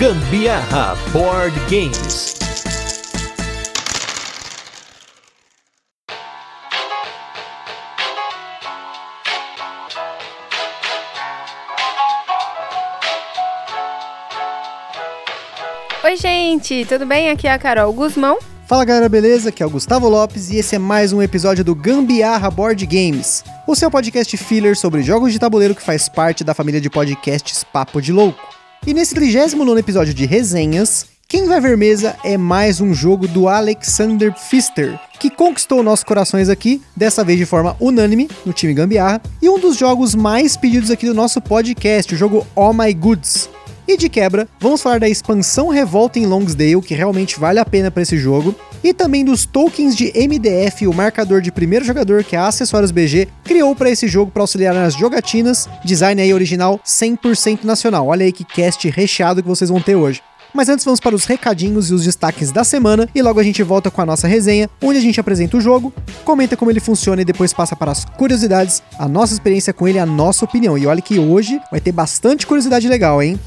Gambiarra Board Games. Oi, gente, tudo bem? Aqui é a Carol Guzmão. Fala galera, beleza? Aqui é o Gustavo Lopes e esse é mais um episódio do Gambiarra Board Games, o seu podcast filler sobre jogos de tabuleiro que faz parte da família de podcasts Papo de Louco. E nesse 39 episódio de resenhas, quem vai ver mesa é mais um jogo do Alexander Pfister, que conquistou nossos corações aqui, dessa vez de forma unânime, no time Gambiarra, e um dos jogos mais pedidos aqui do nosso podcast, o jogo All My Goods. E de quebra, vamos falar da expansão Revolta em Longsdale, que realmente vale a pena para esse jogo, e também dos tokens de MDF, o marcador de primeiro jogador que a Acessórios BG criou para esse jogo para auxiliar nas jogatinas, design aí original 100% nacional. Olha aí que cast recheado que vocês vão ter hoje. Mas antes vamos para os recadinhos e os destaques da semana e logo a gente volta com a nossa resenha, onde a gente apresenta o jogo, comenta como ele funciona e depois passa para as curiosidades, a nossa experiência com ele, a nossa opinião. E olha que hoje vai ter bastante curiosidade legal, hein?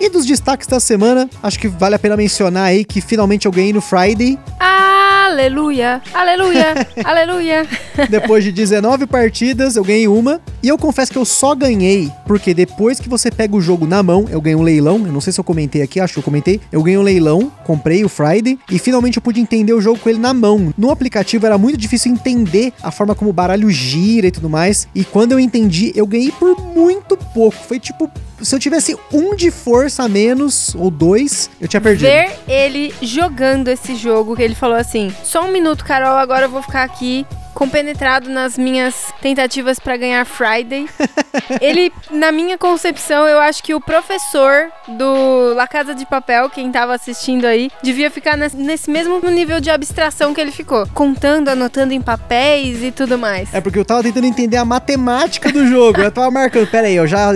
E dos destaques da semana, acho que vale a pena mencionar aí que finalmente eu ganhei no Friday. Aleluia, aleluia, aleluia. Depois de 19 partidas, eu ganhei uma. E eu confesso que eu só ganhei porque depois que você pega o jogo na mão, eu ganhei um leilão. Eu não sei se eu comentei aqui, acho que eu comentei. Eu ganhei um leilão, comprei o Friday e finalmente eu pude entender o jogo com ele na mão. No aplicativo era muito difícil entender a forma como o baralho gira e tudo mais. E quando eu entendi, eu ganhei por muito pouco. Foi tipo se eu tivesse um de força a menos, ou dois, eu tinha perdido. Ver ele jogando esse jogo, que ele falou assim: só um minuto, Carol, agora eu vou ficar aqui compenetrado nas minhas tentativas para ganhar Friday. ele, na minha concepção, eu acho que o professor do La Casa de Papel, quem tava assistindo aí, devia ficar nesse mesmo nível de abstração que ele ficou, contando, anotando em papéis e tudo mais. É porque eu tava tentando entender a matemática do jogo. eu tava marcando, pera aí, eu já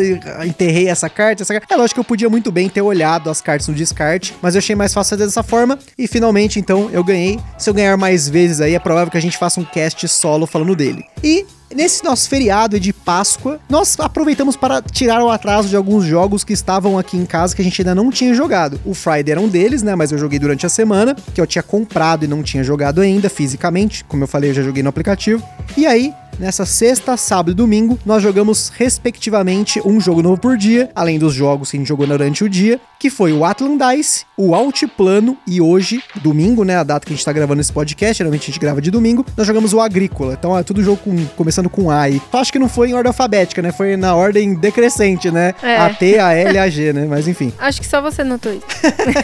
enterrei essa carta, essa carta. É lógico que eu podia muito bem ter olhado as cartas no descarte, mas eu achei mais fácil fazer dessa forma e finalmente então eu ganhei. Se eu ganhar mais vezes aí, é provável que a gente faça um cast solo falando dele. E Nesse nosso feriado de Páscoa, nós aproveitamos para tirar o atraso de alguns jogos que estavam aqui em casa que a gente ainda não tinha jogado. O Friday era um deles, né? Mas eu joguei durante a semana, que eu tinha comprado e não tinha jogado ainda fisicamente. Como eu falei, eu já joguei no aplicativo. E aí, Nessa sexta, sábado e domingo, nós jogamos respectivamente um jogo novo por dia, além dos jogos que a gente jogou durante o dia, que foi o Atlandice, o Altiplano e hoje, domingo, né, a data que a gente tá gravando esse podcast, geralmente a gente grava de domingo, nós jogamos o Agrícola. Então é tudo jogo com, começando com A e acho que não foi em ordem alfabética, né? Foi na ordem decrescente, né? É. A T, a L, a G, né? Mas enfim. Acho que só você notou isso.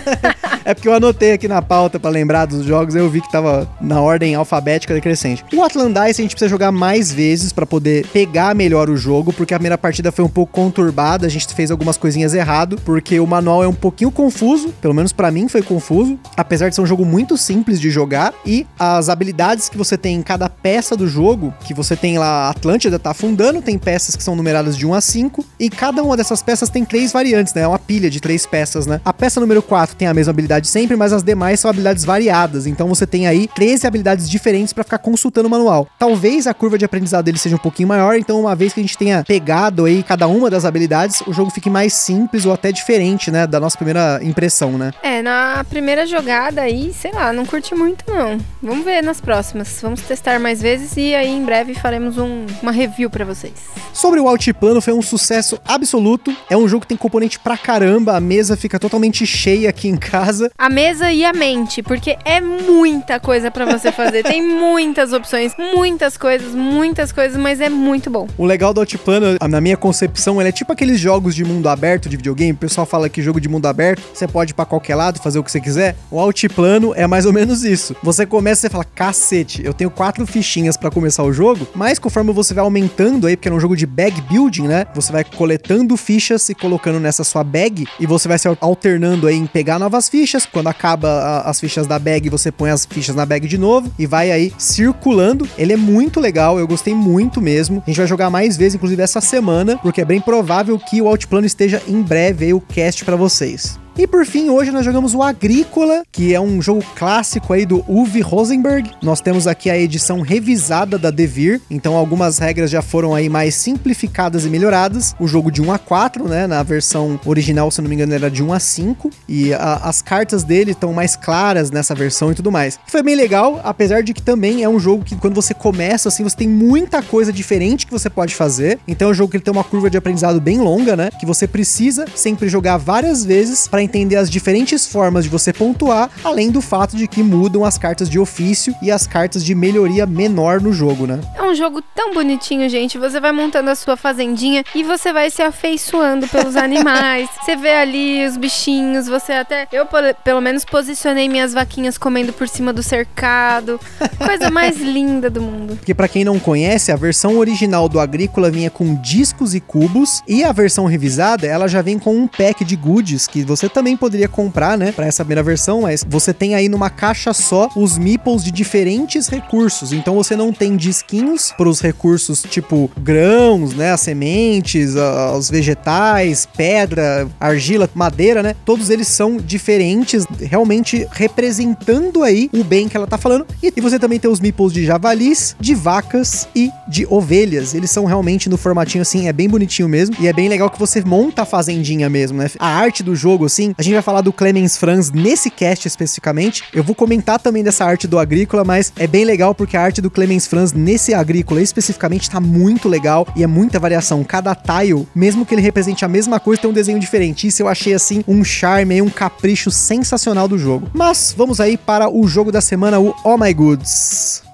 é porque eu anotei aqui na pauta para lembrar dos jogos, eu vi que tava na ordem alfabética decrescente. O Atlandice a gente precisa jogar mais mais vezes para poder pegar melhor o jogo, porque a primeira partida foi um pouco conturbada, a gente fez algumas coisinhas errado, porque o manual é um pouquinho confuso, pelo menos para mim foi confuso, apesar de ser um jogo muito simples de jogar e as habilidades que você tem em cada peça do jogo, que você tem lá Atlântida tá afundando, tem peças que são numeradas de 1 a 5 e cada uma dessas peças tem três variantes, né? É uma pilha de três peças, né? A peça número 4 tem a mesma habilidade sempre, mas as demais são habilidades variadas. Então você tem aí 13 habilidades diferentes para ficar consultando o manual. Talvez a curva de aprendizado dele seja um pouquinho maior, então uma vez que a gente tenha pegado aí cada uma das habilidades, o jogo fique mais simples ou até diferente, né, da nossa primeira impressão, né? É, na primeira jogada aí, sei lá, não curti muito não. Vamos ver nas próximas. Vamos testar mais vezes e aí em breve faremos um, uma review para vocês. Sobre o Altiplano, foi um sucesso absoluto. É um jogo que tem componente pra caramba, a mesa fica totalmente cheia aqui em casa. A mesa e a mente, porque é muita coisa para você fazer. tem muitas opções, muitas coisas, muitas coisas, mas é muito bom. O legal do Altiplano, na minha concepção, ele é tipo aqueles jogos de mundo aberto de videogame. O pessoal fala que jogo de mundo aberto, você pode ir pra qualquer lado, fazer o que você quiser. O Altiplano é mais ou menos isso. Você começa e fala, cacete, eu tenho quatro fichinhas para começar o jogo, mas conforme você vai aumentando aí, porque é um jogo de bag building, né? Você vai coletando fichas e colocando nessa sua bag e você vai se alternando aí em pegar novas fichas. Quando acaba a, as fichas da bag, você põe as fichas na bag de novo e vai aí circulando. Ele é muito legal, eu gostei muito mesmo. A gente vai jogar mais vezes, inclusive essa semana, porque é bem provável que o Outplano esteja em breve aí o cast para vocês. E por fim, hoje nós jogamos o Agrícola, que é um jogo clássico aí do Uwe Rosenberg. Nós temos aqui a edição revisada da Devir, então algumas regras já foram aí mais simplificadas e melhoradas. O jogo de 1 a 4, né, na versão original, se não me engano, era de 1 a 5 e a, as cartas dele estão mais claras nessa versão e tudo mais. Foi bem legal, apesar de que também é um jogo que quando você começa assim, você tem muita coisa diferente que você pode fazer. Então é um jogo que tem uma curva de aprendizado bem longa, né, que você precisa sempre jogar várias vezes para entender as diferentes formas de você pontuar, além do fato de que mudam as cartas de ofício e as cartas de melhoria menor no jogo, né? É um jogo tão bonitinho, gente. Você vai montando a sua fazendinha e você vai se afeiçoando pelos animais. Você vê ali os bichinhos, você até. Eu, pelo menos, posicionei minhas vaquinhas comendo por cima do cercado. Coisa mais linda do mundo. Porque, para quem não conhece, a versão original do Agrícola vinha com discos e cubos, e a versão revisada, ela já vem com um pack de goodies que você também poderia comprar, né, para essa primeira versão, mas você tem aí numa caixa só os meeples de diferentes recursos. Então você não tem disquinhos para os recursos tipo grãos, né, as sementes, os vegetais, pedra, argila, madeira, né? Todos eles são diferentes, realmente representando aí o bem que ela tá falando. E, e você também tem os meeples de javalis, de vacas e de ovelhas. Eles são realmente no formatinho assim, é bem bonitinho mesmo. E é bem legal que você monta a fazendinha mesmo, né? A arte do jogo, assim, a gente vai falar do Clemens Franz nesse cast especificamente. Eu vou comentar também dessa arte do Agrícola, mas é bem legal porque a arte do Clemens Franz nesse Agrícola especificamente tá muito legal e é muita variação. Cada tile, mesmo que ele represente a mesma coisa, tem um desenho diferente. Isso eu achei assim um charme e um capricho sensacional do jogo. Mas vamos aí para o jogo da semana, o Oh My Goods.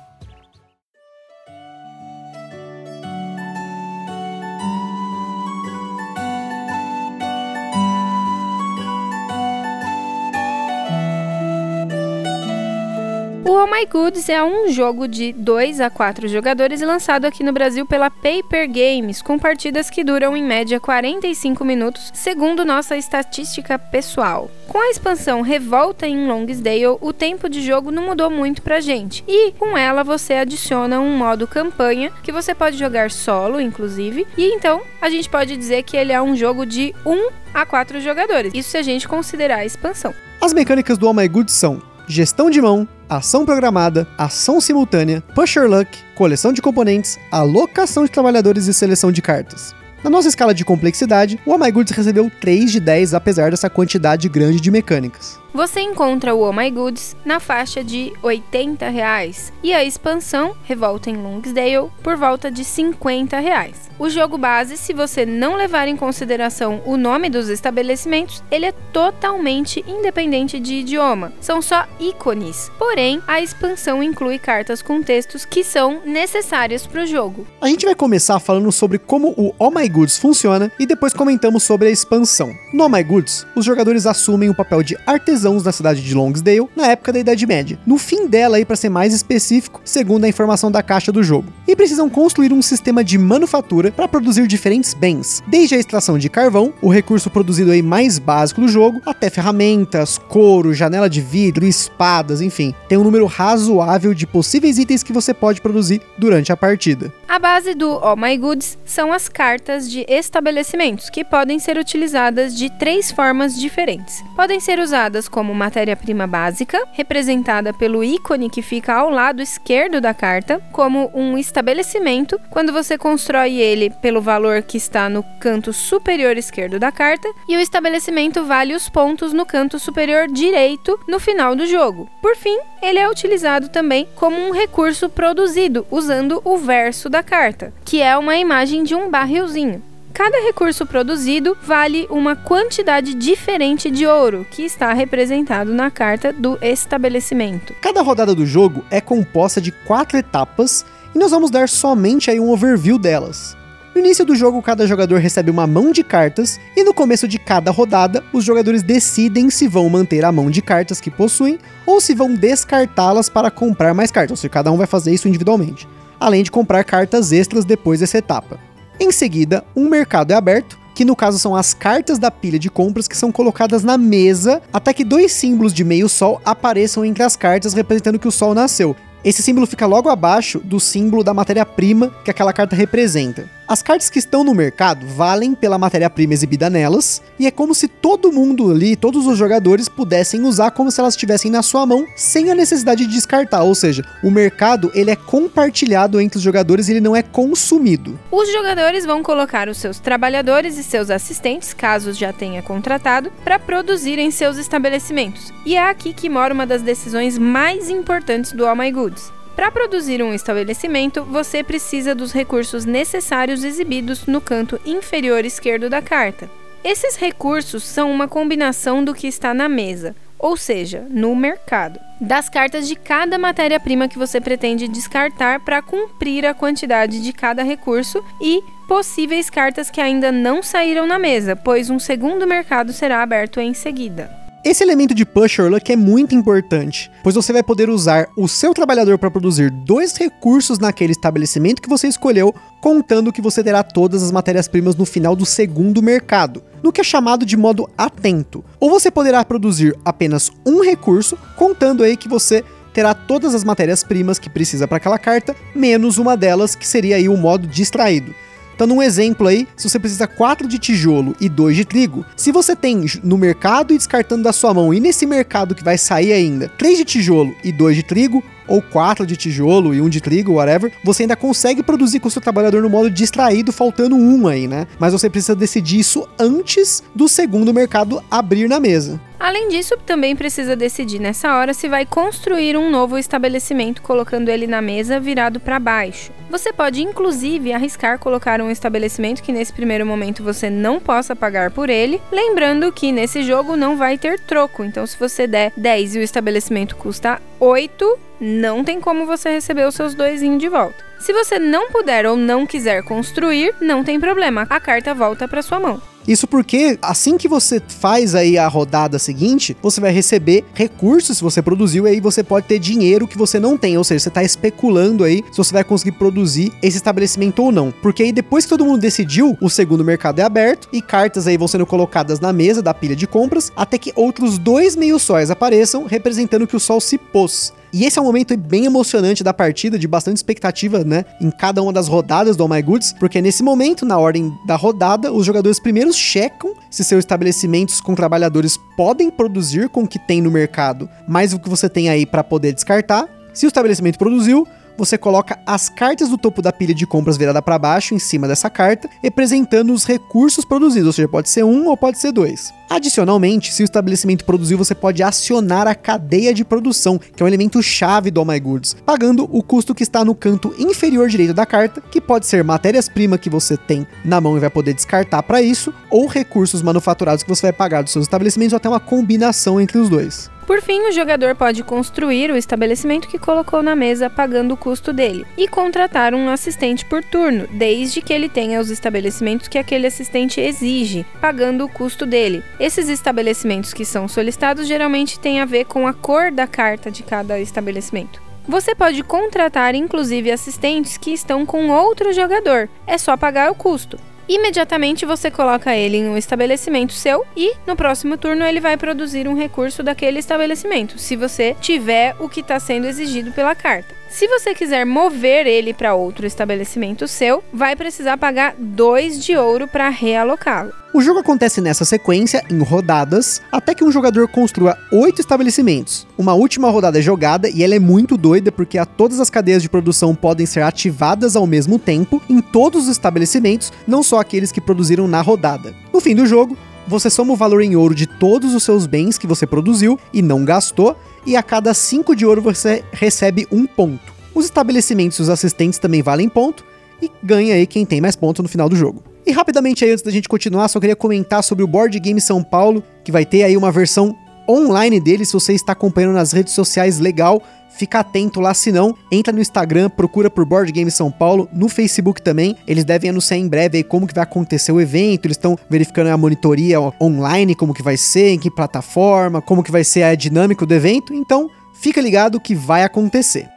Oh My Goods é um jogo de 2 a 4 jogadores lançado aqui no Brasil pela Paper Games, com partidas que duram em média 45 minutos, segundo nossa estatística pessoal. Com a expansão Revolta em Longsdale, o tempo de jogo não mudou muito pra gente, e com ela você adiciona um modo campanha que você pode jogar solo, inclusive, e então a gente pode dizer que ele é um jogo de 1 a 4 jogadores, isso se a gente considerar a expansão. As mecânicas do Oh My Goods são gestão de mão, ação programada, ação simultânea, pusher luck, coleção de componentes, alocação de trabalhadores e seleção de cartas. Na nossa escala de complexidade, o Oh recebeu 3 de 10 apesar dessa quantidade grande de mecânicas. Você encontra o Oh My Goods na faixa de 80 reais, e a expansão Revolta em Longsdale por volta de 50 reais. O jogo base, se você não levar em consideração o nome dos estabelecimentos, ele é totalmente independente de idioma. São só ícones. Porém, a expansão inclui cartas com textos que são necessárias para o jogo. A gente vai começar falando sobre como o Oh My Goods funciona e depois comentamos sobre a expansão. No Oh My Goods, os jogadores assumem o papel de artesãos na cidade de Longsdale na época da Idade Média. No fim dela, aí para ser mais específico, segundo a informação da caixa do jogo. E precisam construir um sistema de manufatura para produzir diferentes bens, desde a extração de carvão, o recurso produzido aí mais básico do jogo, até ferramentas, couro, janela de vidro, espadas, enfim. Tem um número razoável de possíveis itens que você pode produzir durante a partida. A base do Oh My Goods são as cartas de estabelecimentos, que podem ser utilizadas de três formas diferentes. Podem ser usadas como matéria-prima básica, representada pelo ícone que fica ao lado esquerdo da carta, como um estabelecimento, quando você constrói ele pelo valor que está no canto superior esquerdo da carta, e o estabelecimento vale os pontos no canto superior direito no final do jogo. Por fim, ele é utilizado também como um recurso produzido usando o verso da carta, que é uma imagem de um barrilzinho. Cada recurso produzido vale uma quantidade diferente de ouro, que está representado na carta do estabelecimento. Cada rodada do jogo é composta de quatro etapas e nós vamos dar somente aí um overview delas. No início do jogo, cada jogador recebe uma mão de cartas, e no começo de cada rodada, os jogadores decidem se vão manter a mão de cartas que possuem ou se vão descartá-las para comprar mais cartas, ou seja, cada um vai fazer isso individualmente, além de comprar cartas extras depois dessa etapa. Em seguida, um mercado é aberto, que no caso são as cartas da pilha de compras que são colocadas na mesa até que dois símbolos de meio sol apareçam entre as cartas representando que o sol nasceu. Esse símbolo fica logo abaixo do símbolo da matéria-prima que aquela carta representa. As cartas que estão no mercado valem pela matéria-prima exibida nelas, e é como se todo mundo ali, todos os jogadores, pudessem usar como se elas estivessem na sua mão, sem a necessidade de descartar. Ou seja, o mercado ele é compartilhado entre os jogadores, ele não é consumido. Os jogadores vão colocar os seus trabalhadores e seus assistentes, caso já tenha contratado, para produzir em seus estabelecimentos. E é aqui que mora uma das decisões mais importantes do All My Goods. Para produzir um estabelecimento, você precisa dos recursos necessários exibidos no canto inferior esquerdo da carta. Esses recursos são uma combinação do que está na mesa, ou seja, no mercado, das cartas de cada matéria-prima que você pretende descartar para cumprir a quantidade de cada recurso e possíveis cartas que ainda não saíram na mesa, pois um segundo mercado será aberto em seguida. Esse elemento de push or luck é muito importante, pois você vai poder usar o seu trabalhador para produzir dois recursos naquele estabelecimento que você escolheu, contando que você terá todas as matérias-primas no final do segundo mercado, no que é chamado de modo atento. Ou você poderá produzir apenas um recurso, contando aí que você terá todas as matérias-primas que precisa para aquela carta, menos uma delas que seria aí o modo distraído. Então, num exemplo aí, se você precisa 4 de tijolo e 2 de trigo, se você tem no mercado e descartando da sua mão, e nesse mercado que vai sair ainda, 3 de tijolo e 2 de trigo, ou 4 de tijolo e 1 de trigo, whatever, você ainda consegue produzir com o seu trabalhador no modo distraído, faltando um aí, né? Mas você precisa decidir isso antes do segundo mercado abrir na mesa. Além disso, também precisa decidir nessa hora se vai construir um novo estabelecimento colocando ele na mesa virado para baixo. Você pode inclusive arriscar colocar um estabelecimento que nesse primeiro momento você não possa pagar por ele, lembrando que nesse jogo não vai ter troco. Então, se você der 10 e o estabelecimento custa 8, não tem como você receber os seus dois de volta. Se você não puder ou não quiser construir, não tem problema, a carta volta para sua mão. Isso porque assim que você faz aí a rodada seguinte, você vai receber recursos se você produziu e aí você pode ter dinheiro que você não tem, ou seja, você está especulando aí se você vai conseguir produzir esse estabelecimento ou não. Porque aí depois que todo mundo decidiu, o segundo mercado é aberto e cartas aí vão sendo colocadas na mesa da pilha de compras até que outros dois meio sóis apareçam representando que o sol se pôs. E esse é um momento bem emocionante da partida, de bastante expectativa, né? Em cada uma das rodadas do All My Goods, porque nesse momento, na ordem da rodada, os jogadores primeiro checam se seus estabelecimentos com trabalhadores podem produzir com o que tem no mercado, mais o que você tem aí para poder descartar. Se o estabelecimento produziu, você coloca as cartas do topo da pilha de compras virada para baixo em cima dessa carta, representando os recursos produzidos, ou seja, pode ser um ou pode ser dois. Adicionalmente, se o estabelecimento produziu, você pode acionar a cadeia de produção, que é um elemento chave do All My Goods, pagando o custo que está no canto inferior direito da carta, que pode ser matérias-prima que você tem na mão e vai poder descartar para isso, ou recursos manufaturados que você vai pagar dos seus estabelecimentos, ou até uma combinação entre os dois. Por fim, o jogador pode construir o estabelecimento que colocou na mesa pagando o custo dele e contratar um assistente por turno, desde que ele tenha os estabelecimentos que aquele assistente exige, pagando o custo dele. Esses estabelecimentos que são solicitados geralmente têm a ver com a cor da carta de cada estabelecimento. Você pode contratar inclusive assistentes que estão com outro jogador, é só pagar o custo imediatamente você coloca ele em um estabelecimento seu e no próximo turno ele vai produzir um recurso daquele estabelecimento, se você tiver o que está sendo exigido pela carta. Se você quiser mover ele para outro estabelecimento seu, vai precisar pagar 2 de ouro para realocá-lo. O jogo acontece nessa sequência, em rodadas, até que um jogador construa oito estabelecimentos. Uma última rodada é jogada e ela é muito doida porque a todas as cadeias de produção podem ser ativadas ao mesmo tempo em todos os estabelecimentos, não só aqueles que produziram na rodada. No fim do jogo, você soma o valor em ouro de todos os seus bens que você produziu e não gastou, e a cada 5 de ouro você recebe um ponto. Os estabelecimentos e os assistentes também valem ponto, e ganha aí quem tem mais pontos no final do jogo. E rapidamente aí, antes da gente continuar, só queria comentar sobre o Board Game São Paulo, que vai ter aí uma versão online dele, se você está acompanhando nas redes sociais, legal, fica atento lá, se não, entra no Instagram, procura por Board Game São Paulo, no Facebook também, eles devem anunciar em breve aí como que vai acontecer o evento, eles estão verificando a monitoria online, como que vai ser, em que plataforma, como que vai ser a dinâmica do evento, então fica ligado que vai acontecer.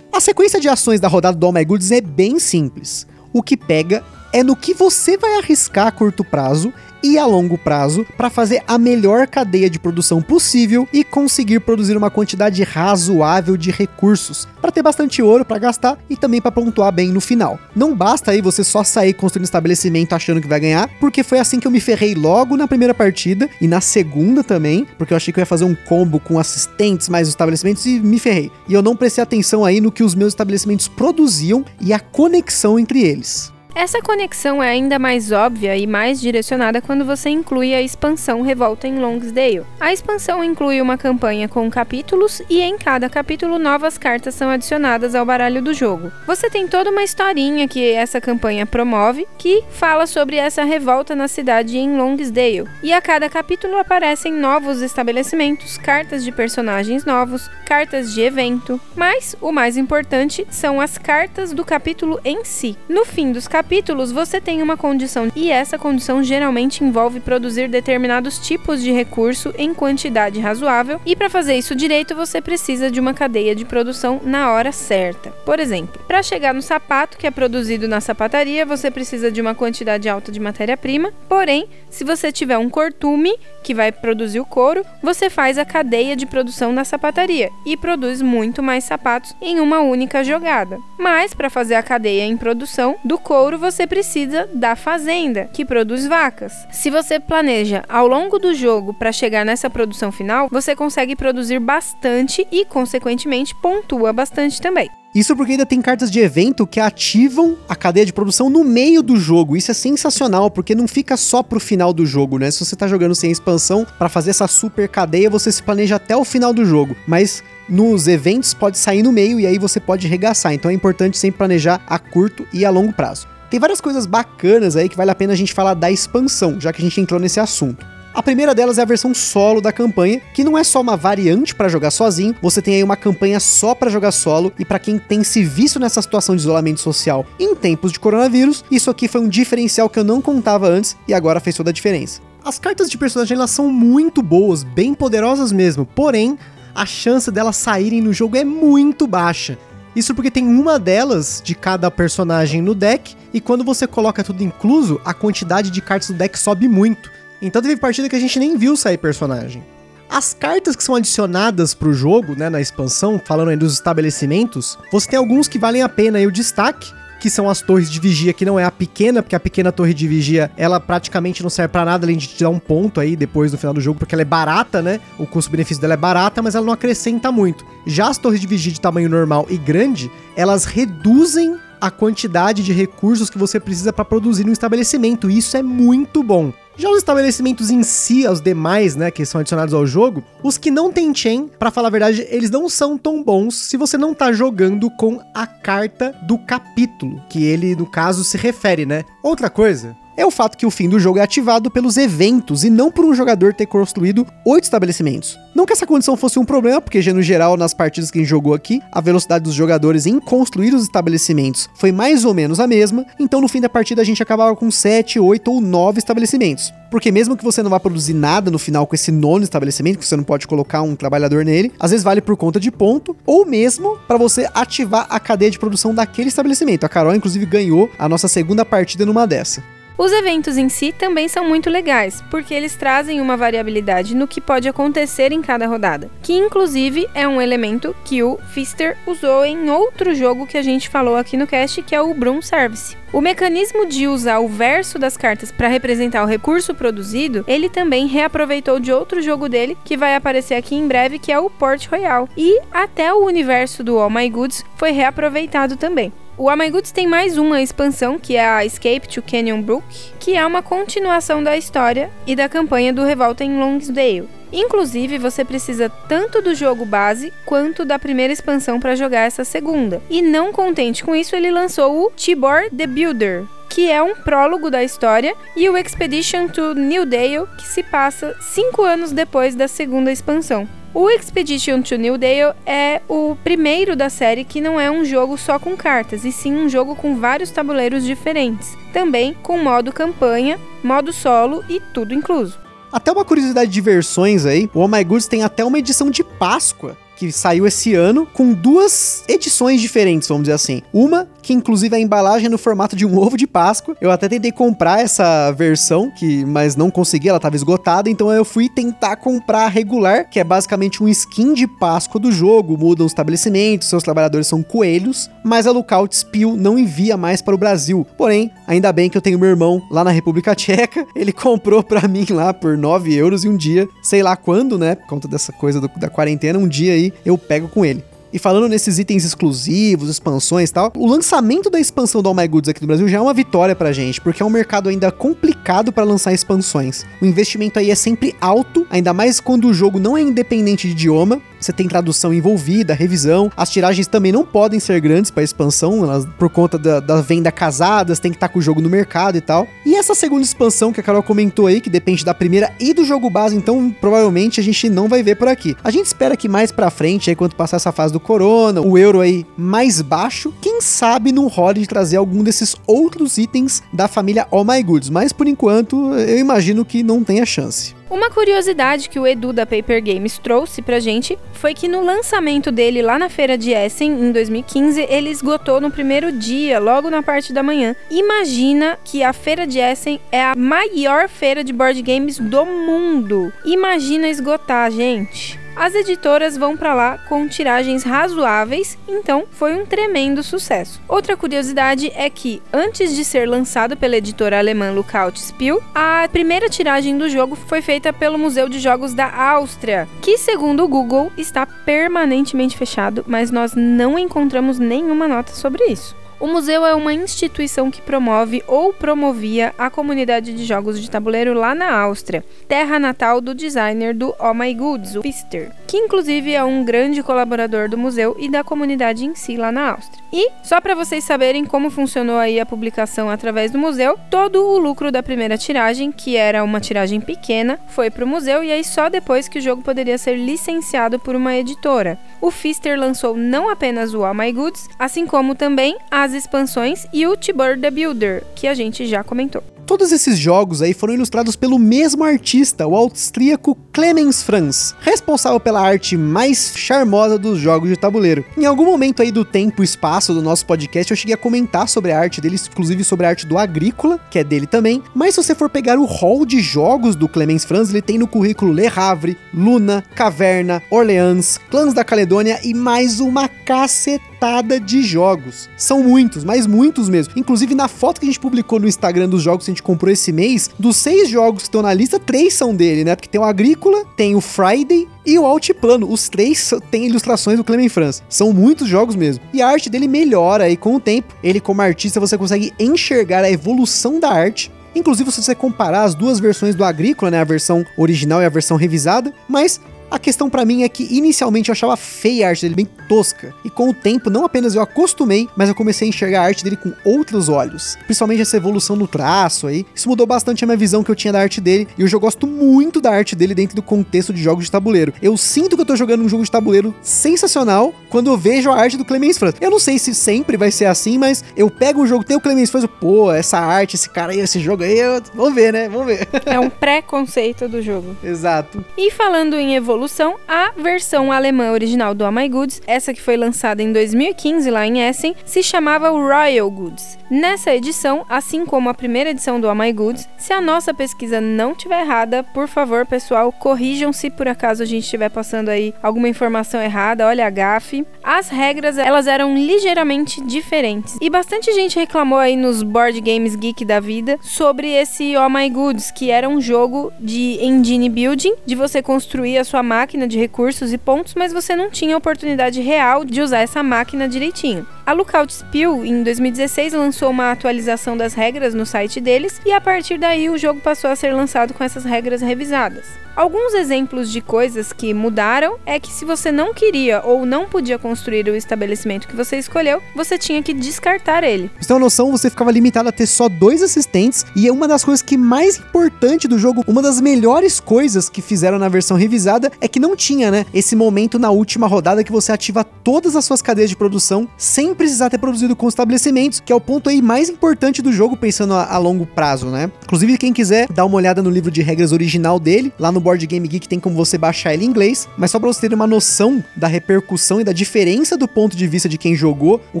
A sequência de ações da rodada do All My Goods é bem simples. O que pega é no que você vai arriscar a curto prazo e a longo prazo para fazer a melhor cadeia de produção possível e conseguir produzir uma quantidade razoável de recursos para ter bastante ouro para gastar e também para pontuar bem no final. Não basta aí você só sair construindo estabelecimento achando que vai ganhar, porque foi assim que eu me ferrei logo na primeira partida e na segunda também, porque eu achei que eu ia fazer um combo com assistentes mais os estabelecimentos e me ferrei. E eu não prestei atenção aí no que os meus estabelecimentos produziam e a conexão entre eles. Essa conexão é ainda mais óbvia e mais direcionada quando você inclui a expansão Revolta em Longsdale. A expansão inclui uma campanha com capítulos e em cada capítulo novas cartas são adicionadas ao baralho do jogo. Você tem toda uma historinha que essa campanha promove que fala sobre essa revolta na cidade em Longsdale. E a cada capítulo aparecem novos estabelecimentos, cartas de personagens novos, cartas de evento, mas o mais importante são as cartas do capítulo em si. No fim dos capítulos capítulos, você tem uma condição e essa condição geralmente envolve produzir determinados tipos de recurso em quantidade razoável, e para fazer isso direito, você precisa de uma cadeia de produção na hora certa. Por exemplo, para chegar no sapato que é produzido na sapataria, você precisa de uma quantidade alta de matéria-prima, porém, se você tiver um cortume que vai produzir o couro, você faz a cadeia de produção na sapataria e produz muito mais sapatos em uma única jogada. Mas para fazer a cadeia em produção do couro, você precisa da fazenda, que produz vacas. Se você planeja ao longo do jogo para chegar nessa produção final, você consegue produzir bastante e consequentemente pontua bastante também. Isso porque ainda tem cartas de evento que ativam a cadeia de produção no meio do jogo. Isso é sensacional, porque não fica só pro final do jogo, né? Se você tá jogando sem expansão, para fazer essa super cadeia, você se planeja até o final do jogo. Mas nos eventos pode sair no meio e aí você pode regaçar. Então é importante sempre planejar a curto e a longo prazo. Tem várias coisas bacanas aí que vale a pena a gente falar da expansão, já que a gente entrou nesse assunto. A primeira delas é a versão solo da campanha, que não é só uma variante para jogar sozinho, você tem aí uma campanha só para jogar solo e para quem tem se visto nessa situação de isolamento social em tempos de coronavírus, isso aqui foi um diferencial que eu não contava antes e agora fez toda a diferença. As cartas de personagem elas são muito boas, bem poderosas mesmo, porém a chance delas saírem no jogo é muito baixa. Isso porque tem uma delas de cada personagem no deck, e quando você coloca tudo incluso, a quantidade de cartas do deck sobe muito. Então teve partida que a gente nem viu sair personagem. As cartas que são adicionadas para o jogo, né, na expansão, falando aí dos estabelecimentos, você tem alguns que valem a pena aí o destaque, que são as torres de vigia, que não é a pequena, porque a pequena torre de vigia, ela praticamente não serve para nada além de te dar um ponto aí depois no final do jogo, porque ela é barata, né? O custo-benefício dela é barata, mas ela não acrescenta muito. Já as torres de vigia de tamanho normal e grande, elas reduzem a quantidade de recursos que você precisa para produzir no estabelecimento. E isso é muito bom. Já os estabelecimentos em si, os demais, né, que são adicionados ao jogo, os que não tem chain, para falar a verdade, eles não são tão bons se você não tá jogando com a carta do capítulo, que ele no caso se refere, né? Outra coisa, é o fato que o fim do jogo é ativado pelos eventos e não por um jogador ter construído oito estabelecimentos. Não que essa condição fosse um problema, porque no geral, nas partidas que a gente jogou aqui, a velocidade dos jogadores em construir os estabelecimentos foi mais ou menos a mesma, então no fim da partida a gente acabava com 7, 8 ou 9 estabelecimentos. Porque mesmo que você não vá produzir nada no final com esse nono estabelecimento, que você não pode colocar um trabalhador nele, às vezes vale por conta de ponto, ou mesmo para você ativar a cadeia de produção daquele estabelecimento. A Carol, inclusive, ganhou a nossa segunda partida numa dessa. Os eventos em si também são muito legais, porque eles trazem uma variabilidade no que pode acontecer em cada rodada, que inclusive é um elemento que o Fister usou em outro jogo que a gente falou aqui no cast, que é o Broom Service. O mecanismo de usar o verso das cartas para representar o recurso produzido, ele também reaproveitou de outro jogo dele, que vai aparecer aqui em breve, que é o Port Royal. E até o universo do All My Goods foi reaproveitado também. O Goods tem mais uma expansão, que é a Escape to Canyon Brook, que é uma continuação da história e da campanha do Revolta em Longsdale. Inclusive, você precisa tanto do jogo base quanto da primeira expansão para jogar essa segunda. E não contente com isso, ele lançou o Tibor the Builder, que é um prólogo da história, e o Expedition to New Dale, que se passa cinco anos depois da segunda expansão. O Expedition to New Dale é o primeiro da série que não é um jogo só com cartas, e sim um jogo com vários tabuleiros diferentes, também com modo campanha, modo solo e tudo incluso. Até uma curiosidade de versões aí, o Oh My Goods tem até uma edição de Páscoa, que saiu esse ano, com duas edições diferentes, vamos dizer assim. Uma, que inclusive a embalagem é no formato de um ovo de Páscoa. Eu até tentei comprar essa versão, que mas não consegui, ela estava esgotada, então eu fui tentar comprar a regular, que é basicamente um skin de Páscoa do jogo, mudam os estabelecimentos, seus trabalhadores são coelhos, mas a Lookout Spill não envia mais para o Brasil. Porém, ainda bem que eu tenho meu irmão lá na República Tcheca, ele comprou para mim lá por 9 euros e um dia, sei lá quando, né, por conta dessa coisa do, da quarentena, um dia aí eu pego com ele. E falando nesses itens exclusivos, expansões e tal, o lançamento da expansão do All My Goods aqui no Brasil já é uma vitória pra gente, porque é um mercado ainda complicado para lançar expansões. O investimento aí é sempre alto, ainda mais quando o jogo não é independente de idioma, você tem tradução envolvida, revisão. As tiragens também não podem ser grandes para expansão, elas, por conta da, da, venda casadas, tem que estar tá com o jogo no mercado e tal. E essa segunda expansão que a Carol comentou aí, que depende da primeira e do jogo base, então provavelmente a gente não vai ver por aqui. A gente espera que mais pra frente, aí quando passar essa fase do corona, o euro aí mais baixo, quem sabe não role de trazer algum desses outros itens da família All My Goods, mas por enquanto eu imagino que não tenha chance. Uma curiosidade que o Edu da Paper Games trouxe pra gente foi que no lançamento dele lá na feira de Essen, em 2015, ele esgotou no primeiro dia, logo na parte da manhã. Imagina que a feira de Essen é a maior feira de board games do mundo. Imagina esgotar, gente. As editoras vão para lá com tiragens razoáveis, então foi um tremendo sucesso. Outra curiosidade é que, antes de ser lançado pela editora alemã Lookout Spiel, a primeira tiragem do jogo foi feita pelo Museu de Jogos da Áustria, que, segundo o Google, está permanentemente fechado, mas nós não encontramos nenhuma nota sobre isso. O museu é uma instituição que promove ou promovia a comunidade de jogos de tabuleiro lá na Áustria, terra natal do designer do Oh My Goods, o Pfister, que inclusive é um grande colaborador do museu e da comunidade em si lá na Áustria. E, só para vocês saberem como funcionou aí a publicação através do museu, todo o lucro da primeira tiragem, que era uma tiragem pequena, foi para o museu e aí só depois que o jogo poderia ser licenciado por uma editora. O Pfister lançou não apenas o All My Goods, assim como também a as expansões e o Tibur the Builder, que a gente já comentou. Todos esses jogos aí foram ilustrados pelo mesmo artista, o austríaco Clemens Franz, responsável pela arte mais charmosa dos jogos de tabuleiro. Em algum momento aí do tempo e espaço do nosso podcast, eu cheguei a comentar sobre a arte dele, inclusive sobre a arte do Agrícola, que é dele também. Mas se você for pegar o hall de jogos do Clemens Franz, ele tem no currículo Le Havre, Luna, Caverna, Orleans, Clãs da Caledônia e mais uma cacetada de jogos. São muitos, mas muitos mesmo. Inclusive na foto que a gente publicou no Instagram dos jogos a gente comprou esse mês, dos seis jogos que estão na lista, três são dele, né? Porque tem o Agrícola, tem o Friday e o Altiplano. Os três têm ilustrações do Clement Franz. São muitos jogos mesmo. E a arte dele melhora aí com o tempo. Ele, como artista, você consegue enxergar a evolução da arte Inclusive, se você comparar as duas versões do Agrícola, né, a versão original e a versão revisada, mas a questão para mim é que inicialmente eu achava feia a arte dele, bem tosca. E com o tempo, não apenas eu acostumei, mas eu comecei a enxergar a arte dele com outros olhos. Principalmente essa evolução no traço aí. Isso mudou bastante a minha visão que eu tinha da arte dele. E hoje eu gosto muito da arte dele dentro do contexto de jogos de tabuleiro. Eu sinto que eu tô jogando um jogo de tabuleiro sensacional quando eu vejo a arte do Clemens Franz. Eu não sei se sempre vai ser assim, mas eu pego um jogo, tem o Clemens Franz, pô, essa arte, esse cara aí, esse jogo aí, eu... vamos ver, né? Vamos ver. É um preconceito do jogo. Exato. E falando em evolução, evolução a versão alemã original do Oh My Goods, essa que foi lançada em 2015 lá em Essen, se chamava Royal Goods. Nessa edição, assim como a primeira edição do Oh My Goods, se a nossa pesquisa não estiver errada, por favor, pessoal, corrijam se por acaso a gente estiver passando aí alguma informação errada, olha a gafe. As regras, elas eram ligeiramente diferentes. E bastante gente reclamou aí nos board games geek da vida sobre esse Oh My Goods, que era um jogo de engine building, de você construir a sua máquina de recursos e pontos, mas você não tinha oportunidade real de usar essa máquina direitinho. A Lookout Spiel, em 2016, lançou uma atualização das regras no site deles e a partir daí o jogo passou a ser lançado com essas regras revisadas. Alguns exemplos de coisas que mudaram é que se você não queria ou não podia construir o estabelecimento que você escolheu, você tinha que descartar ele. Você tem uma noção, você ficava limitado a ter só dois assistentes e é uma das coisas que mais importante do jogo, uma das melhores coisas que fizeram na versão revisada é que não tinha, né, esse momento na última rodada que você ativa todas as suas cadeias de produção sem precisar ter produzido com estabelecimentos, que é o ponto aí mais importante do jogo pensando a, a longo prazo, né? Inclusive, quem quiser dar uma olhada no livro de regras original dele, lá no Board Game Geek tem como você baixar ele em inglês, mas só para você ter uma noção da repercussão e da diferença do ponto de vista de quem jogou, o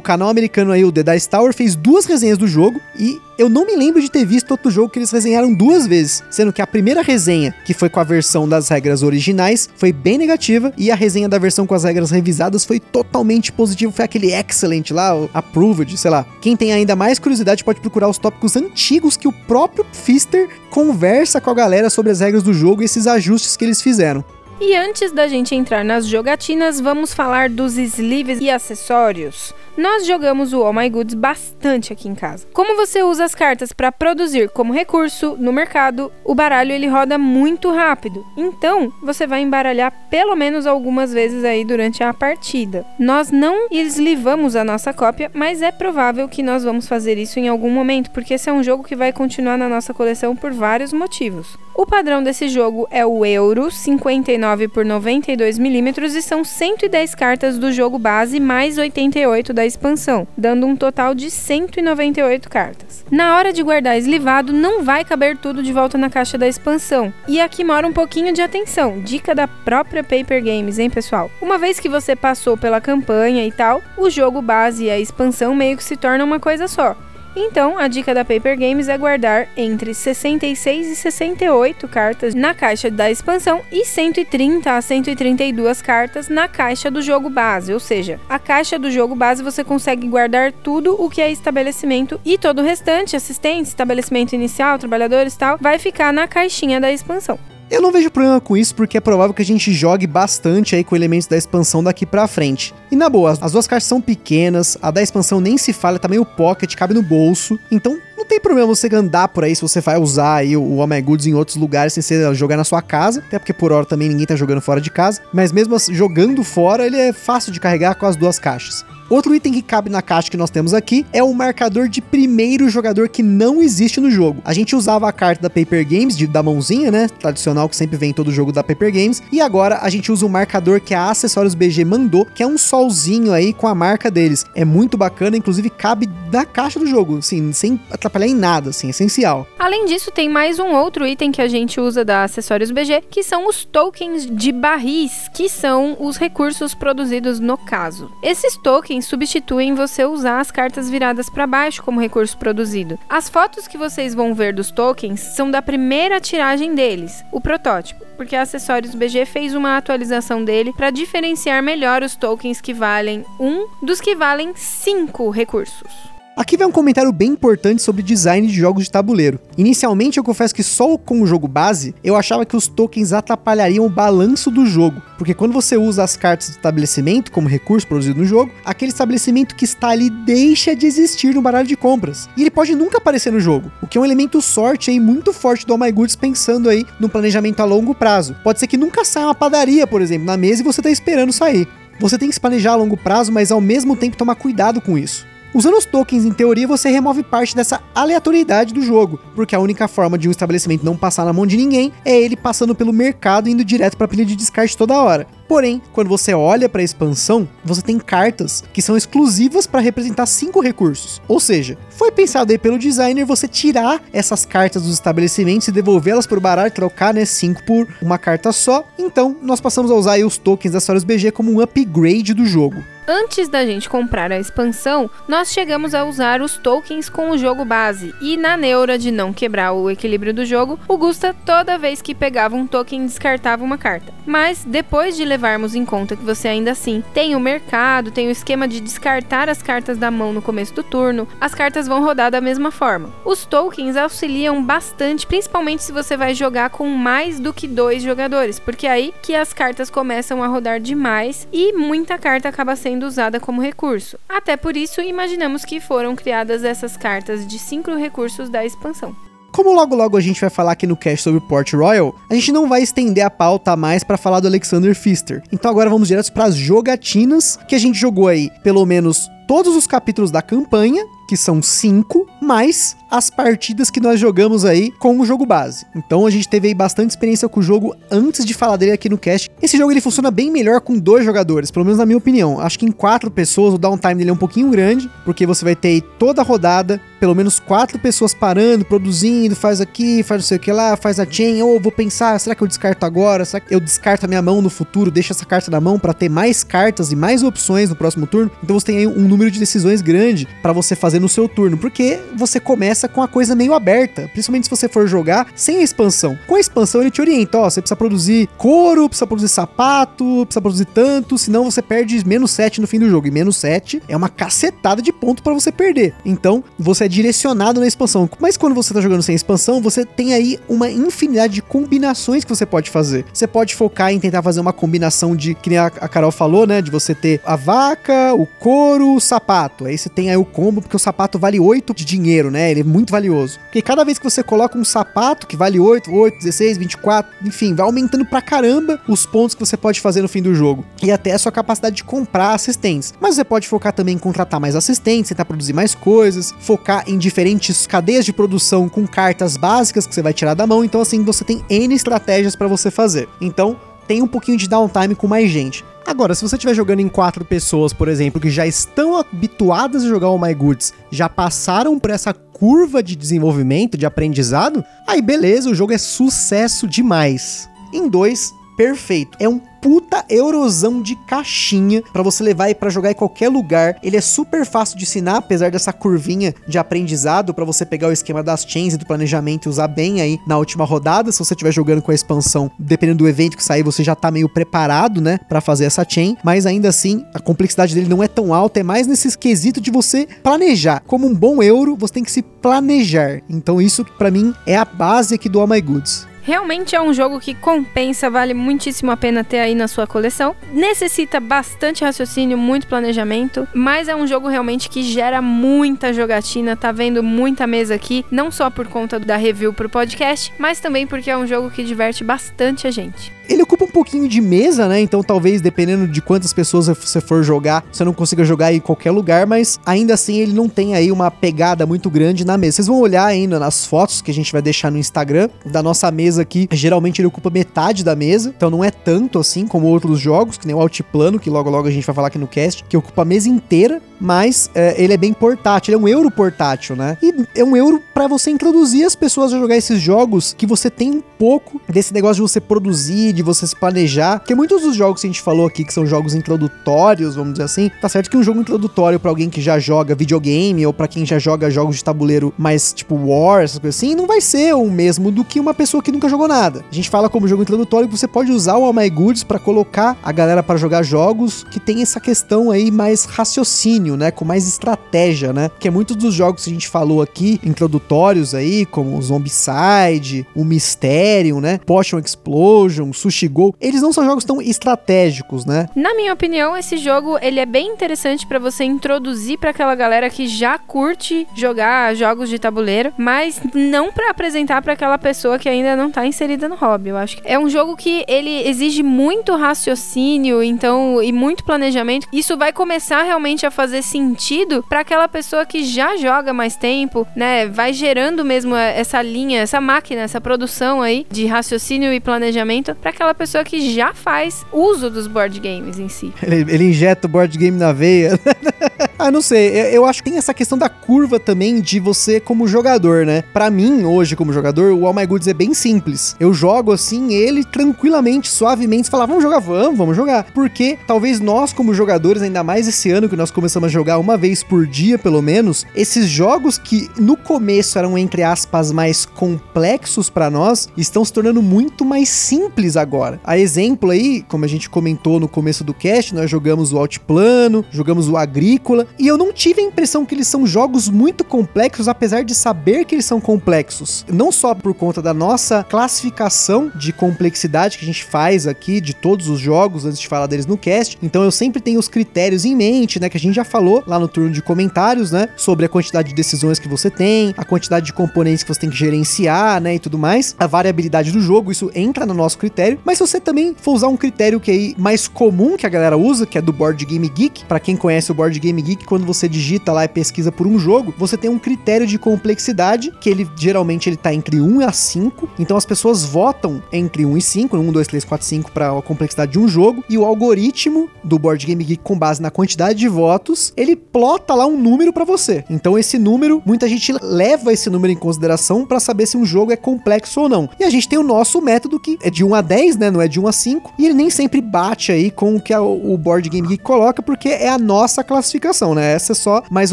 canal americano aí, o The Dice Tower, fez duas resenhas do jogo e eu não me lembro de ter visto outro jogo que eles resenharam duas vezes, sendo que a primeira resenha, que foi com a versão das regras originais, foi bem negativa e a resenha da versão com as regras revisadas foi totalmente positiva, foi aquele excellent lá, o approved, sei lá. Quem tem ainda mais curiosidade pode procurar os tópicos antigos que o próprio Fister conversa com a galera sobre as regras do jogo e esses ajustes que eles fizeram. E antes da gente entrar nas jogatinas, vamos falar dos sleeves e acessórios. Nós jogamos o All My Goods bastante aqui em casa. Como você usa as cartas para produzir como recurso no mercado, o baralho ele roda muito rápido. Então, você vai embaralhar pelo menos algumas vezes aí durante a partida. Nós não eslivamos a nossa cópia, mas é provável que nós vamos fazer isso em algum momento, porque esse é um jogo que vai continuar na nossa coleção por vários motivos. O padrão desse jogo é o Euro 59 por 92 milímetros e são 110 cartas do jogo base mais 88 da expansão, dando um total de 198 cartas. Na hora de guardar eslivado, não vai caber tudo de volta na caixa da expansão. E aqui mora um pouquinho de atenção, dica da própria Paper Games, hein, pessoal? Uma vez que você passou pela campanha e tal, o jogo base e a expansão meio que se tornam uma coisa só. Então, a dica da Paper Games é guardar entre 66 e 68 cartas na caixa da expansão e 130 a 132 cartas na caixa do jogo base, ou seja, a caixa do jogo base você consegue guardar tudo o que é estabelecimento e todo o restante, assistente, estabelecimento inicial, trabalhadores e tal, vai ficar na caixinha da expansão. Eu não vejo problema com isso porque é provável que a gente jogue bastante aí com elementos da expansão daqui pra frente. E na boa, as duas caixas são pequenas, a da expansão nem se fala, tá meio pocket, cabe no bolso. Então não tem problema você andar por aí se você vai usar aí o Oh My Goods em outros lugares sem ser jogar na sua casa, até porque por hora também ninguém tá jogando fora de casa, mas mesmo jogando fora ele é fácil de carregar com as duas caixas. Outro item que cabe na caixa que nós temos aqui é o marcador de primeiro jogador que não existe no jogo. A gente usava a carta da Paper Games, de, da mãozinha, né? Tradicional que sempre vem em todo jogo da Paper Games. E agora a gente usa o marcador que a Acessórios BG mandou, que é um solzinho aí com a marca deles. É muito bacana, inclusive cabe na caixa do jogo, assim, sem atrapalhar em nada, assim, essencial. Além disso, tem mais um outro item que a gente usa da Acessórios BG, que são os tokens de barris, que são os recursos produzidos no caso. Esses tokens substituem você usar as cartas viradas para baixo como recurso produzido. As fotos que vocês vão ver dos tokens são da primeira tiragem deles, o protótipo, porque a Acessórios BG fez uma atualização dele para diferenciar melhor os tokens que valem um dos que valem cinco recursos. Aqui vai um comentário bem importante sobre design de jogos de tabuleiro. Inicialmente eu confesso que só com o jogo base eu achava que os tokens atrapalhariam o balanço do jogo, porque quando você usa as cartas de estabelecimento como recurso produzido no jogo, aquele estabelecimento que está ali deixa de existir no baralho de compras. E ele pode nunca aparecer no jogo, o que é um elemento sorte aí muito forte do All My Goods pensando aí no planejamento a longo prazo. Pode ser que nunca saia uma padaria, por exemplo, na mesa e você está esperando sair. Você tem que se planejar a longo prazo, mas ao mesmo tempo tomar cuidado com isso. Usando os tokens, em teoria, você remove parte dessa aleatoriedade do jogo, porque a única forma de um estabelecimento não passar na mão de ninguém é ele passando pelo mercado e indo direto para a pilha de descarte toda hora. Porém, quando você olha para a expansão, você tem cartas que são exclusivas para representar cinco recursos. Ou seja, foi pensado aí pelo designer você tirar essas cartas dos estabelecimentos e devolvê-las para o baralho, trocar né, cinco por uma carta só. Então, nós passamos a usar os tokens da Saurus BG como um upgrade do jogo. Antes da gente comprar a expansão, nós chegamos a usar os tokens com o jogo base, e na neura de não quebrar o equilíbrio do jogo, o Gusta toda vez que pegava um token descartava uma carta. Mas depois de levarmos em conta que você ainda assim tem o mercado, tem o esquema de descartar as cartas da mão no começo do turno, as cartas vão rodar da mesma forma. Os tokens auxiliam bastante, principalmente se você vai jogar com mais do que dois jogadores, porque é aí que as cartas começam a rodar demais e muita carta acaba sendo usada como recurso. Até por isso, imaginamos que foram criadas essas cartas de 5 recursos da expansão. Como logo logo a gente vai falar aqui no cast sobre Port Royal, a gente não vai estender a pauta mais para falar do Alexander Pfister. Então agora vamos direto para as jogatinas que a gente jogou aí, pelo menos todos os capítulos da campanha que são cinco, mais as partidas que nós jogamos aí com o jogo base. Então a gente teve aí bastante experiência com o jogo antes de falar dele aqui no cast. Esse jogo ele funciona bem melhor com dois jogadores, pelo menos na minha opinião. Acho que em quatro pessoas o downtime dele é um pouquinho grande, porque você vai ter aí toda a rodada, pelo menos quatro pessoas parando, produzindo, faz aqui, faz não sei o que lá, faz a chain, ou vou pensar, será que eu descarto agora? Será que eu descarto a minha mão no futuro, deixo essa carta na mão para ter mais cartas e mais opções no próximo turno? Então você tem aí um número de decisões grande para você fazer no seu turno, porque você começa com a coisa meio aberta, principalmente se você for jogar sem a expansão. Com a expansão ele te orienta, ó, você precisa produzir couro, precisa produzir sapato, precisa produzir tanto, senão você perde menos 7 no fim do jogo. E menos 7 é uma cacetada de ponto para você perder. Então, você é direcionado na expansão. Mas quando você tá jogando sem expansão, você tem aí uma infinidade de combinações que você pode fazer. Você pode focar em tentar fazer uma combinação de, que nem a, a Carol falou, né, de você ter a vaca, o couro, o sapato. Aí você tem aí o combo, porque o sapato vale 8 de dinheiro, né? Ele é muito valioso. Porque cada vez que você coloca um sapato que vale 8, 8, 16, 24, enfim, vai aumentando pra caramba os pontos que você pode fazer no fim do jogo. E até a sua capacidade de comprar assistentes. Mas você pode focar também em contratar mais assistentes, tentar produzir mais coisas, focar em diferentes cadeias de produção com cartas básicas que você vai tirar da mão. Então, assim, você tem N estratégias para você fazer. Então, tem um pouquinho de downtime com mais gente. Agora, se você estiver jogando em quatro pessoas, por exemplo, que já estão habituadas a jogar o My Goods, já passaram por essa curva de desenvolvimento, de aprendizado, aí beleza, o jogo é sucesso demais. Em dois, perfeito. É um puta eurozão de caixinha para você levar aí para jogar em qualquer lugar. Ele é super fácil de ensinar, apesar dessa curvinha de aprendizado para você pegar o esquema das chains e do planejamento e usar bem aí na última rodada. Se você estiver jogando com a expansão, dependendo do evento que sair, você já tá meio preparado, né, para fazer essa chain, mas ainda assim, a complexidade dele não é tão alta, é mais nesse esquisito de você planejar. Como um bom euro, você tem que se planejar. Então isso para mim é a base aqui do All My Goods. Realmente é um jogo que compensa, vale muitíssimo a pena ter aí na sua coleção. Necessita bastante raciocínio, muito planejamento, mas é um jogo realmente que gera muita jogatina. Tá vendo muita mesa aqui, não só por conta da review pro podcast, mas também porque é um jogo que diverte bastante a gente. Ele ocupa um pouquinho de mesa, né? Então talvez dependendo de quantas pessoas você for jogar, você não consiga jogar em qualquer lugar, mas ainda assim ele não tem aí uma pegada muito grande na mesa. Vocês vão olhar ainda nas fotos que a gente vai deixar no Instagram da nossa mesa aqui. Geralmente ele ocupa metade da mesa, então não é tanto assim como outros jogos, que nem o Altiplano, que logo logo a gente vai falar aqui no cast, que ocupa a mesa inteira, mas é, ele é bem portátil, ele é um euro portátil, né? E é um euro para você introduzir as pessoas a jogar esses jogos que você tem um pouco desse negócio de você produzir, de você se planejar. Porque muitos dos jogos que a gente falou aqui, que são jogos introdutórios, vamos dizer assim, tá certo que um jogo introdutório para alguém que já joga videogame ou para quem já joga jogos de tabuleiro mais tipo War, essas coisas assim, não vai ser o mesmo do que uma pessoa que nunca jogou nada. A gente fala como jogo introdutório que você pode usar o All My Goods para colocar a galera para jogar jogos que tem essa questão aí mais raciocínio, né, com mais estratégia, né? Que é muitos dos jogos que a gente falou aqui, introdutórios aí, como o Zombicide, o Mysterium, né, Potion Explosion, Sushi Go, eles não são jogos tão estratégicos, né? Na minha opinião, esse jogo ele é bem interessante para você introduzir para aquela galera que já curte jogar jogos de tabuleiro, mas não para apresentar para aquela pessoa que ainda não tá inserida no hobby. Eu acho que é um jogo que ele exige muito raciocínio, então e muito planejamento. Isso vai começar realmente a fazer sentido para aquela pessoa que já joga mais tempo, né? Vai gerando mesmo essa linha, essa máquina, essa produção aí de raciocínio e planejamento para aquela pessoa que já faz uso dos board games em si. Ele, ele injeta o board game na veia. ah, não sei. Eu, acho que tem essa questão da curva também de você como jogador, né? Para mim, hoje, como jogador, o All My Goods é bem simples. Eu jogo assim, ele tranquilamente, suavemente, falar, vamos jogar, vamos, vamos jogar. Porque talvez nós, como jogadores, ainda mais esse ano que nós começamos a jogar uma vez por dia, pelo menos, esses jogos que no começo eram, entre aspas, mais complexos para nós, estão se tornando muito mais simples agora. A exemplo aí, como a gente comentou no começo do cast, nós jogamos o Altiplano, jogamos o Agrícola, e eu não tive a impressão que eles são jogos muito complexos, apesar de saber que eles são complexos. Não só por conta da nossa classificação de complexidade que a gente faz aqui de todos os jogos antes de falar deles no cast, então eu sempre tenho os critérios em mente, né, que a gente já falou lá no turno de comentários, né, sobre a quantidade de decisões que você tem, a quantidade de componentes que você tem que gerenciar, né, e tudo mais, a variabilidade do jogo, isso entra no nosso critério, mas se você também for usar um critério que é mais comum que a galera usa, que é do Board Game Geek, para quem conhece o Board Game Geek, Geek, quando você digita lá e pesquisa por um jogo, você tem um critério de complexidade, que ele geralmente ele tá entre 1 a 5. Então as pessoas votam entre 1 e 5, 1, 2, 3, 4, 5 para a complexidade de um jogo, e o algoritmo do Board Game Geek com base na quantidade de votos, ele plota lá um número para você. Então esse número, muita gente leva esse número em consideração para saber se um jogo é complexo ou não. E a gente tem o nosso método que é de 1 a 10, né, não é de 1 a 5, e ele nem sempre bate aí com o que a, o Board Game Geek coloca, porque é a nossa classificação, né? Essa é só mais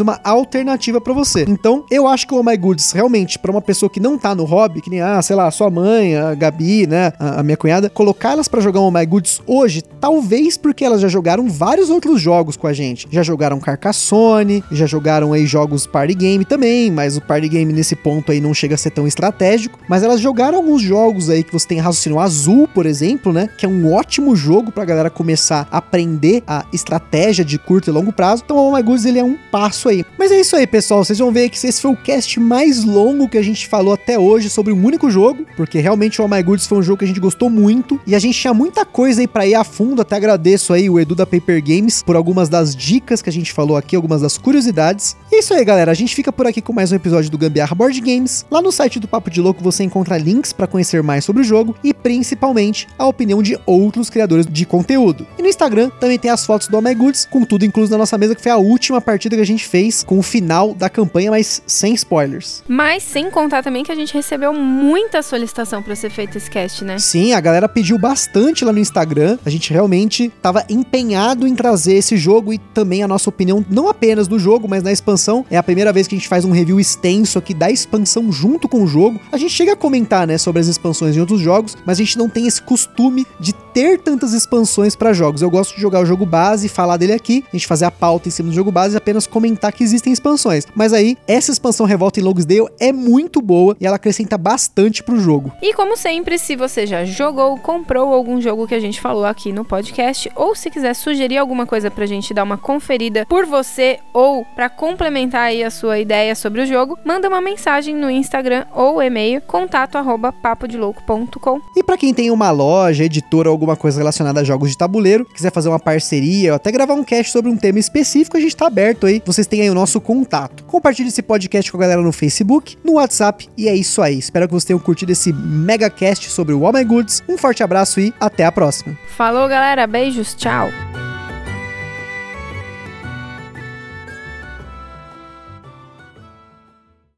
uma alternativa para você. Então, eu acho que o Oh My Goods, realmente, para uma pessoa que não tá no hobby, que nem, ah, sei lá, sua mãe, a Gabi, né, a, a minha cunhada, colocar elas para jogar o Oh My Goods hoje, talvez porque elas já jogaram vários outros jogos com a gente. Já jogaram Carcassonne, já jogaram aí jogos Party Game também, mas o Party Game nesse ponto aí não chega a ser tão estratégico. Mas elas jogaram alguns jogos aí que você tem raciocínio azul, por exemplo, né? Que é um ótimo jogo pra galera começar a aprender a estratégia de curto e longo prazo. Então o Goods ele é um passo aí. Mas é isso aí, pessoal. Vocês vão ver que esse foi o cast mais longo que a gente falou até hoje sobre um único jogo, porque realmente o Oh My Goods foi um jogo que a gente gostou muito e a gente tinha muita coisa aí para ir a fundo. Até agradeço aí o Edu da Paper Games por algumas das dicas que a gente falou aqui, algumas das curiosidades. E é isso aí, galera. A gente fica por aqui com mais um episódio do Gambiarra Board Games. Lá no site do Papo de Louco você encontra links para conhecer mais sobre o jogo e principalmente a opinião de outros criadores de conteúdo. E no Instagram também tem as fotos do Oh My Goods, com tudo incluso na nossa mesa, que foi a última partida que a gente fez com o final da campanha, mas sem spoilers. Mas sem contar também que a gente recebeu muita solicitação para ser feito esse cast, né? Sim, a galera pediu bastante lá no Instagram. A gente realmente estava empenhado em trazer esse jogo e também a nossa opinião, não apenas do jogo, mas na expansão. É a primeira vez que a gente faz um review extenso aqui da expansão junto com o jogo. A gente chega a comentar, né, sobre as expansões em outros jogos, mas a gente não tem esse costume de ter tantas expansões para jogos. Eu gosto de jogar o jogo base e falar dele aqui, a gente fazer a pauta em cima do jogo base e apenas comentar que existem expansões. Mas aí, essa expansão Revolta em Logsdale é muito boa e ela acrescenta bastante pro jogo. E como sempre, se você já jogou, comprou algum jogo que a gente falou aqui no podcast, ou se quiser sugerir alguma coisa pra gente dar uma conferida por você ou para complementar aí a sua ideia sobre o jogo, manda uma mensagem no Instagram ou e-mail contato arroba papodelouco.com. E para quem tem uma loja, editora ou alguma coisa relacionada a jogos de tabuleiro, quiser fazer uma parceria ou até gravar um cast sobre um tema específico, a gente tá aberto aí. Vocês têm aí o nosso contato. Compartilhe esse podcast com a galera no Facebook, no WhatsApp e é isso aí. Espero que vocês tenham curtido esse mega cast sobre o Oh My Goods. Um forte abraço e até a próxima. Falou, galera. Beijos. Tchau.